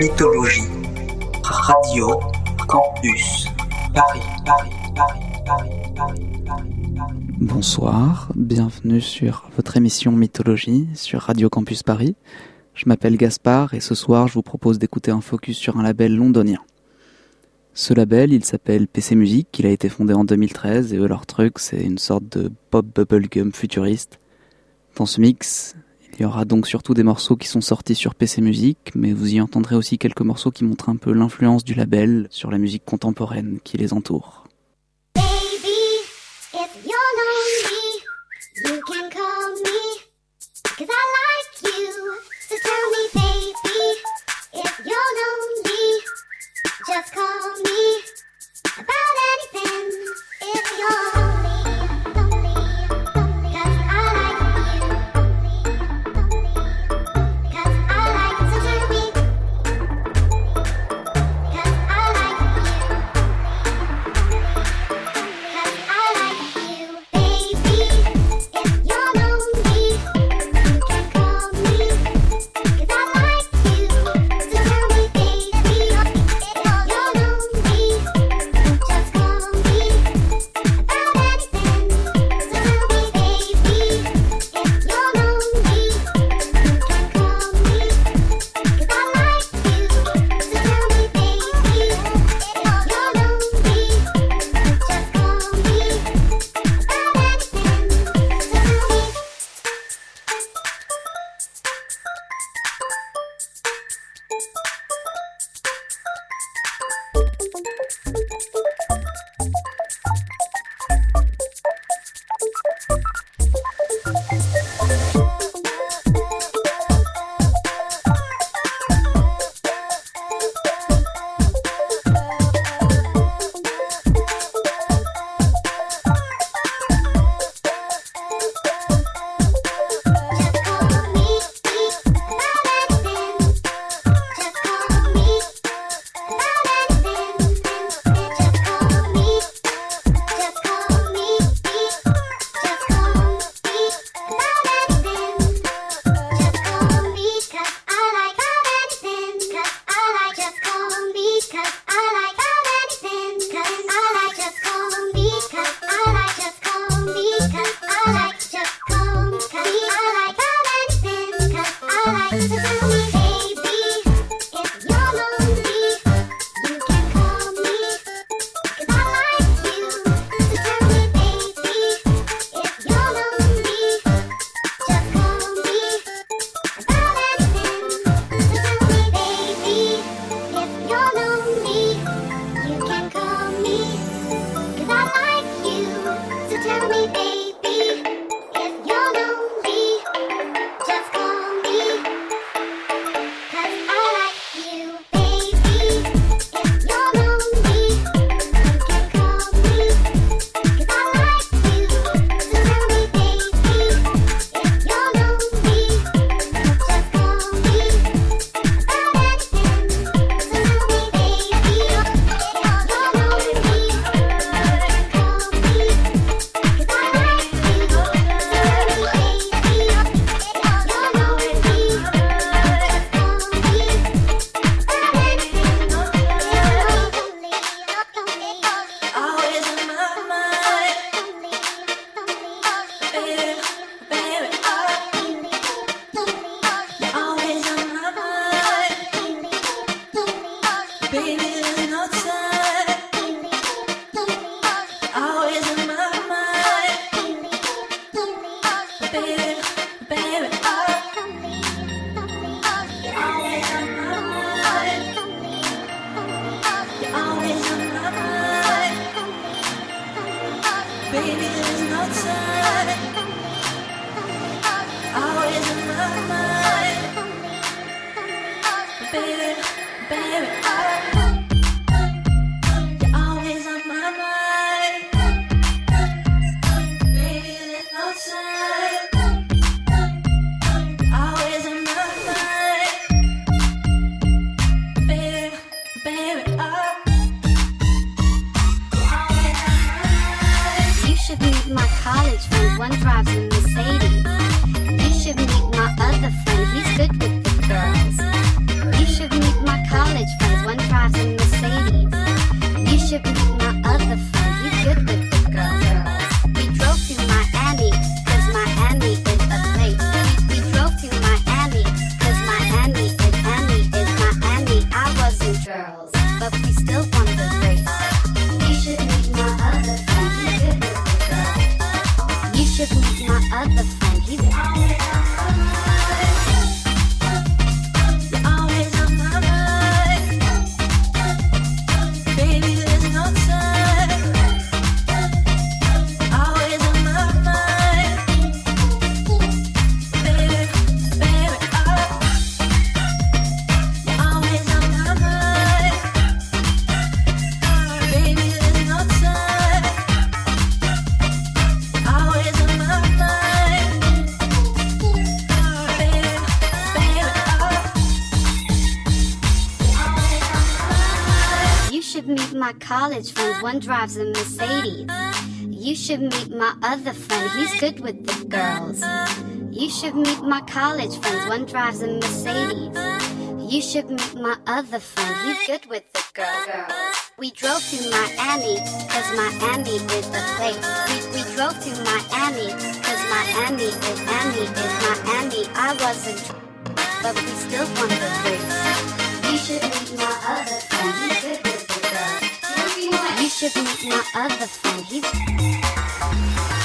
mythologie. Radio Campus Paris, Paris, Paris, Paris, Paris, Bonsoir, bienvenue sur votre émission Mythologie sur Radio Campus Paris. Je m'appelle Gaspard et ce soir je vous propose d'écouter un focus sur un label londonien. Ce label, il s'appelle PC Music, il a été fondé en 2013 et leur truc, c'est une sorte de pop bubblegum futuriste. Dans ce mix, il y aura donc surtout des morceaux qui sont sortis sur PC Music, mais vous y entendrez aussi quelques morceaux qui montrent un peu l'influence du label sur la musique contemporaine qui les entoure. Thanks. college friends, one drives a Mercedes. You should meet my other friend, he's good with the girls. You should meet my college friends, one drives a Mercedes. You should meet my other friend, he's good with the girls. We drove to Miami, cause Miami is the place. We, we drove to Miami, cause Miami is Miami is Miami. I wasn't, but we still won the race. You should meet my other friend, he's good You should meet my other friend. He's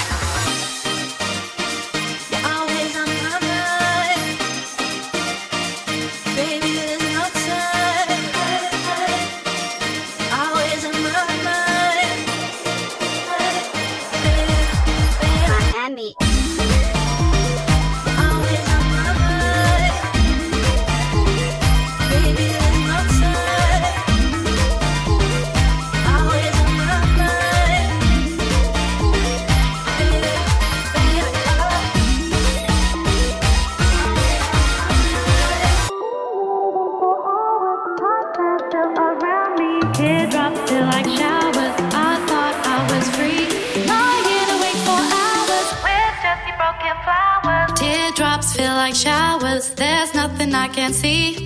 fancy.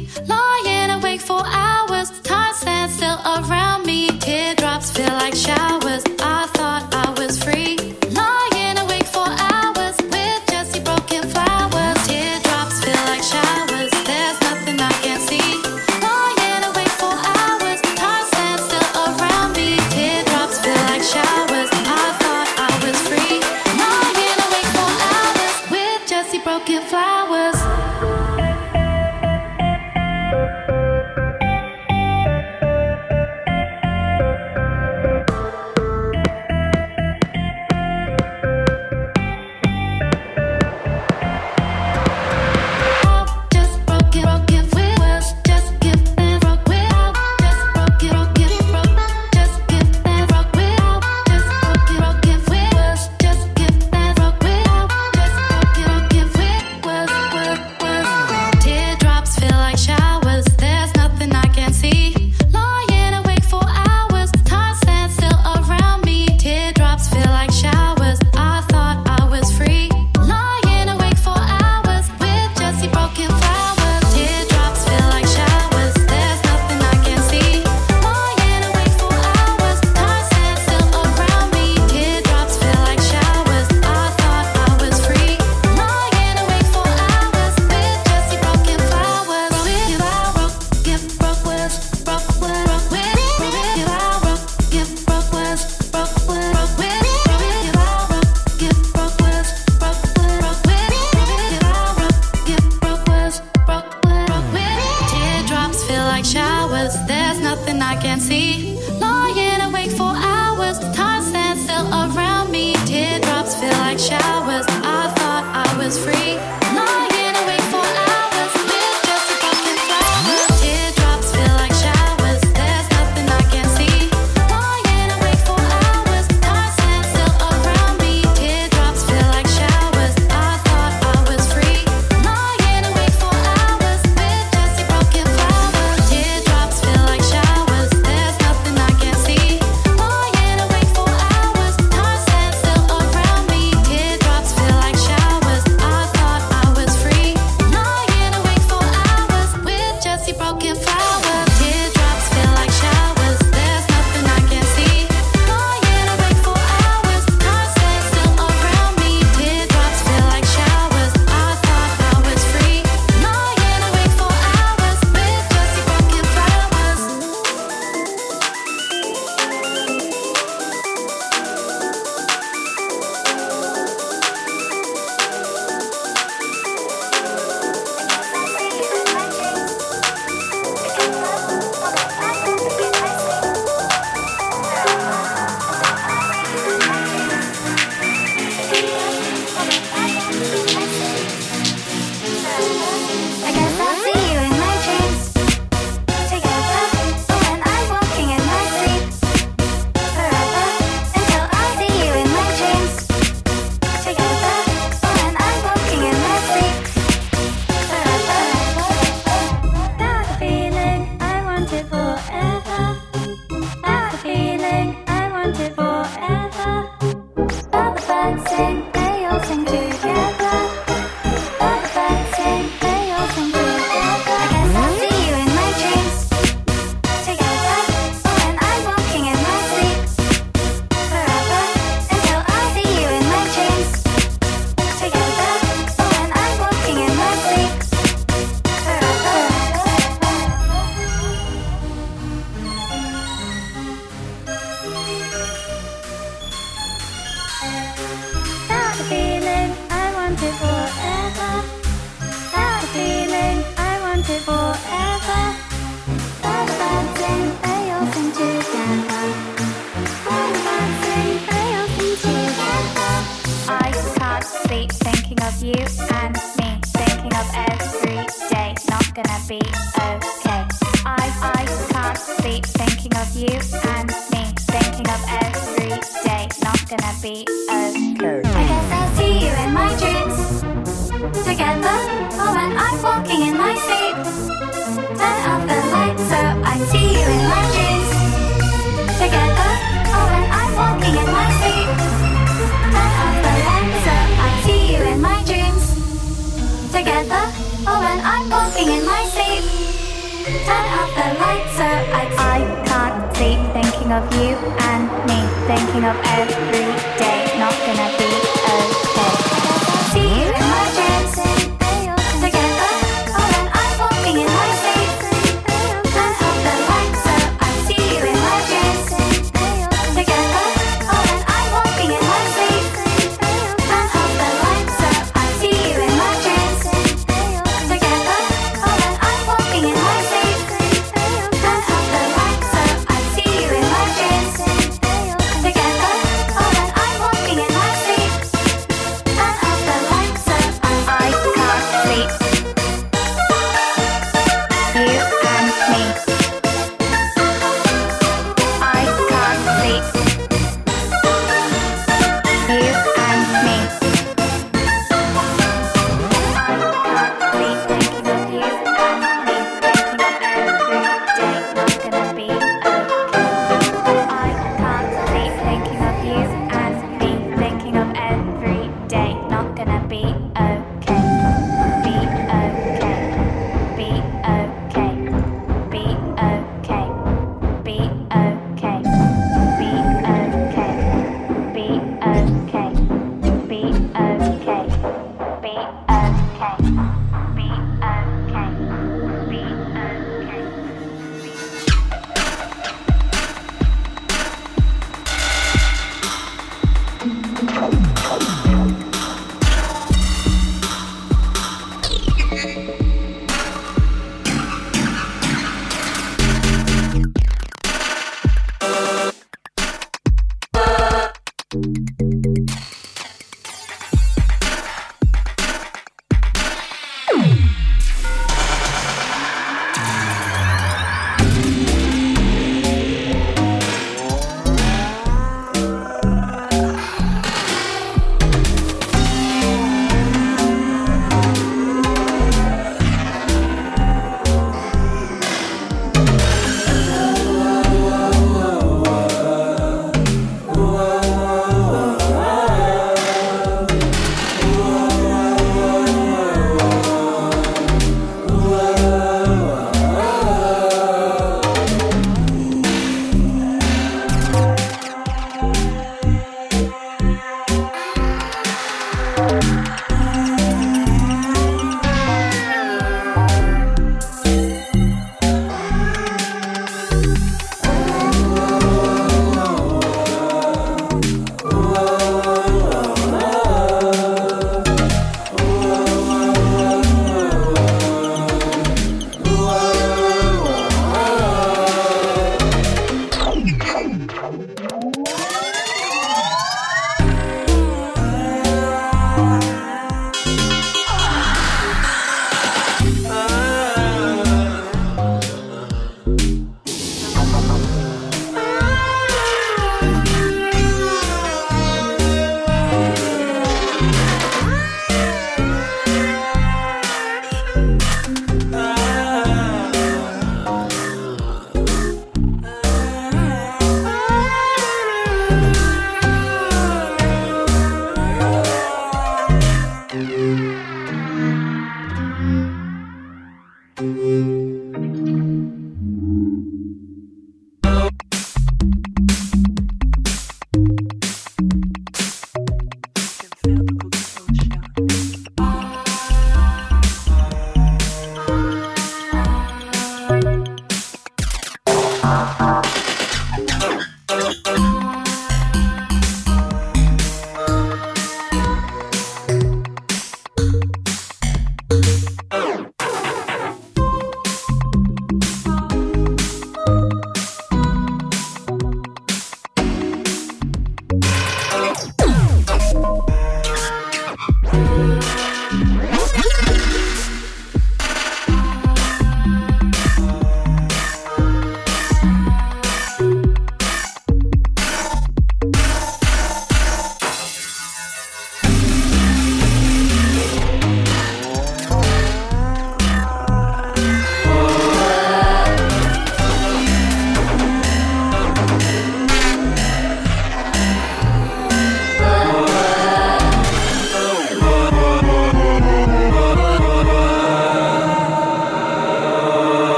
lights out. I can't sleep thinking of you and me, thinking of every day. Not gonna be.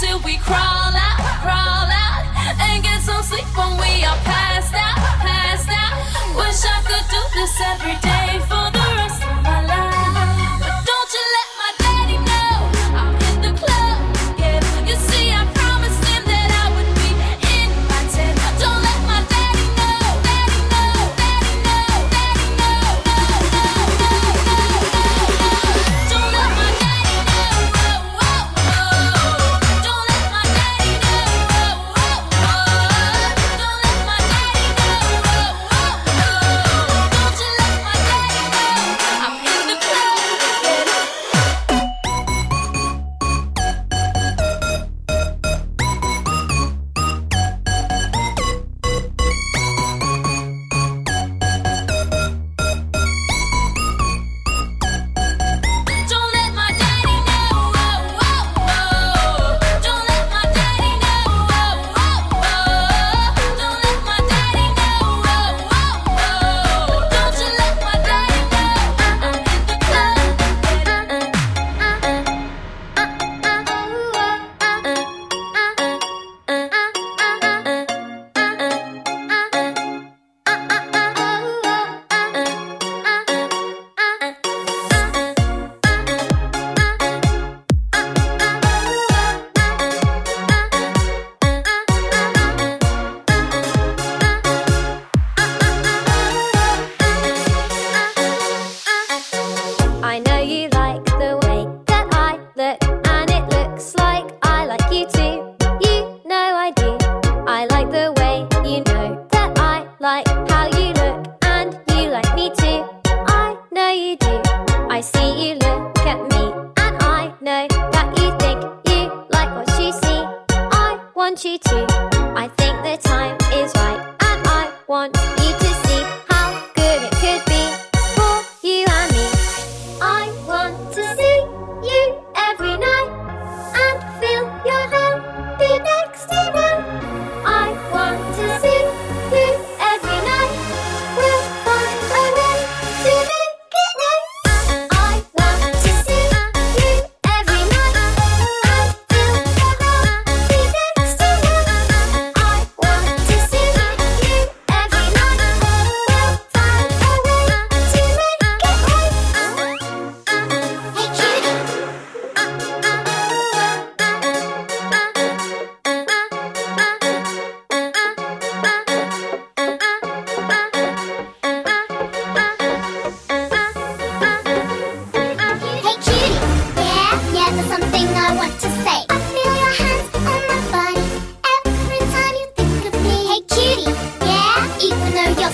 till we crawl out, crawl out, and get some sleep when we are passed out, passed out. Wish I could do this every day.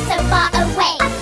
so far away.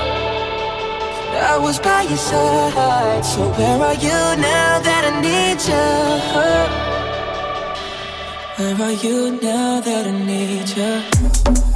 I was by your side. So where are you now that I need you? Where are you now that I need you?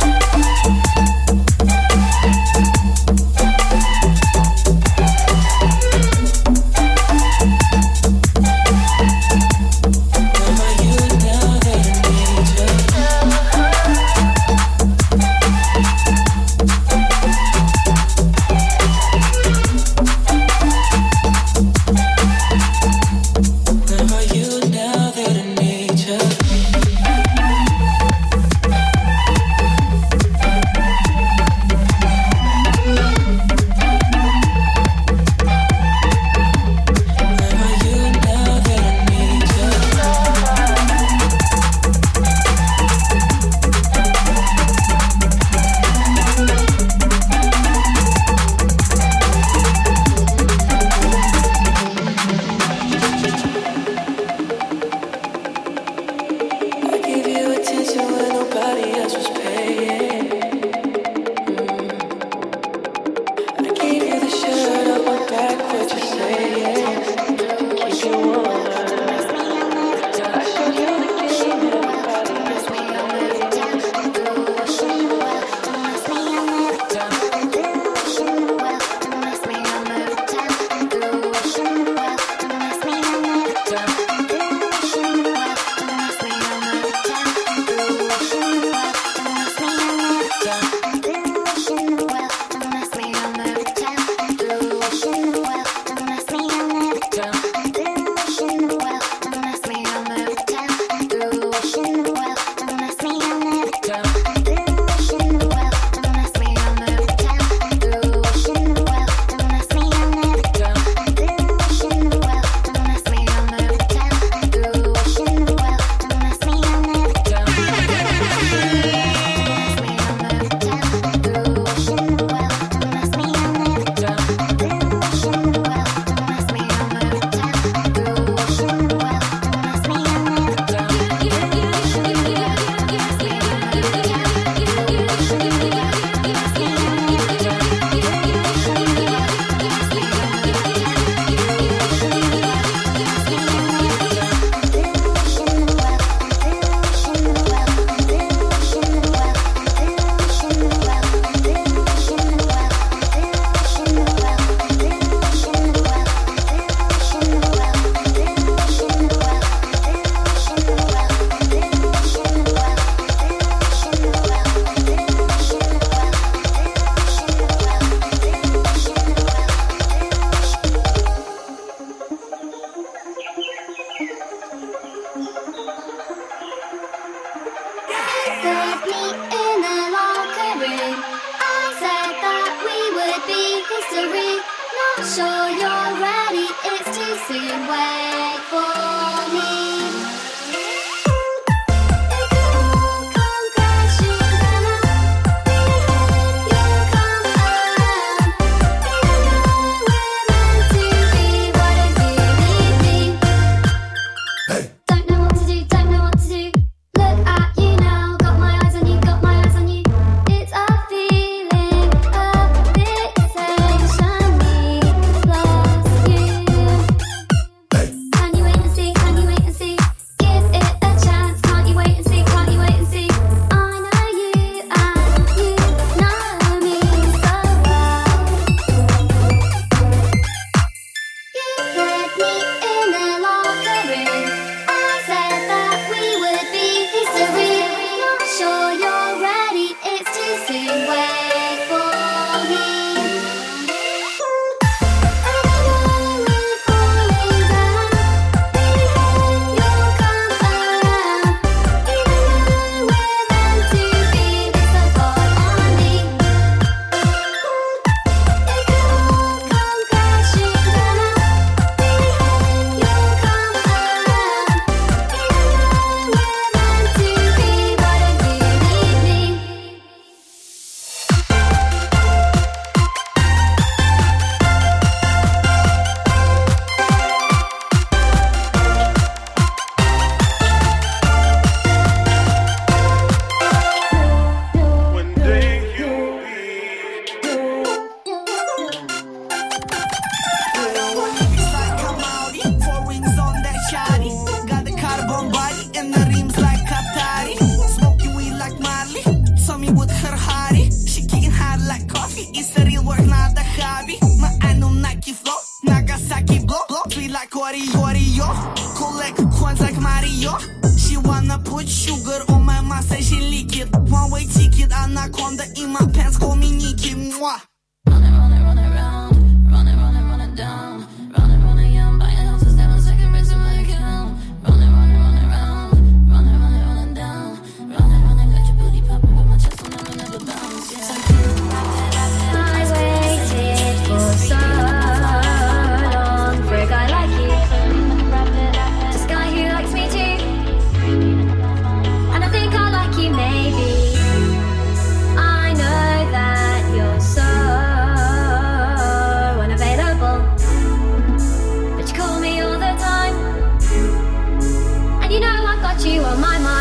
You on my mind.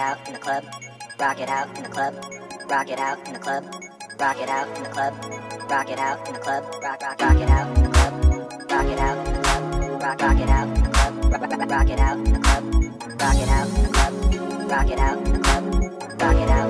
out in the club, rock it out in the club, rock it out in the club, rock it out in the club, rock it out in the club, rock rock rock it out in the club, rock it out in the club, rock rock it out in the club, rock rock rock it out in the club, rock it out in the club, rock it out in the club, rock it out.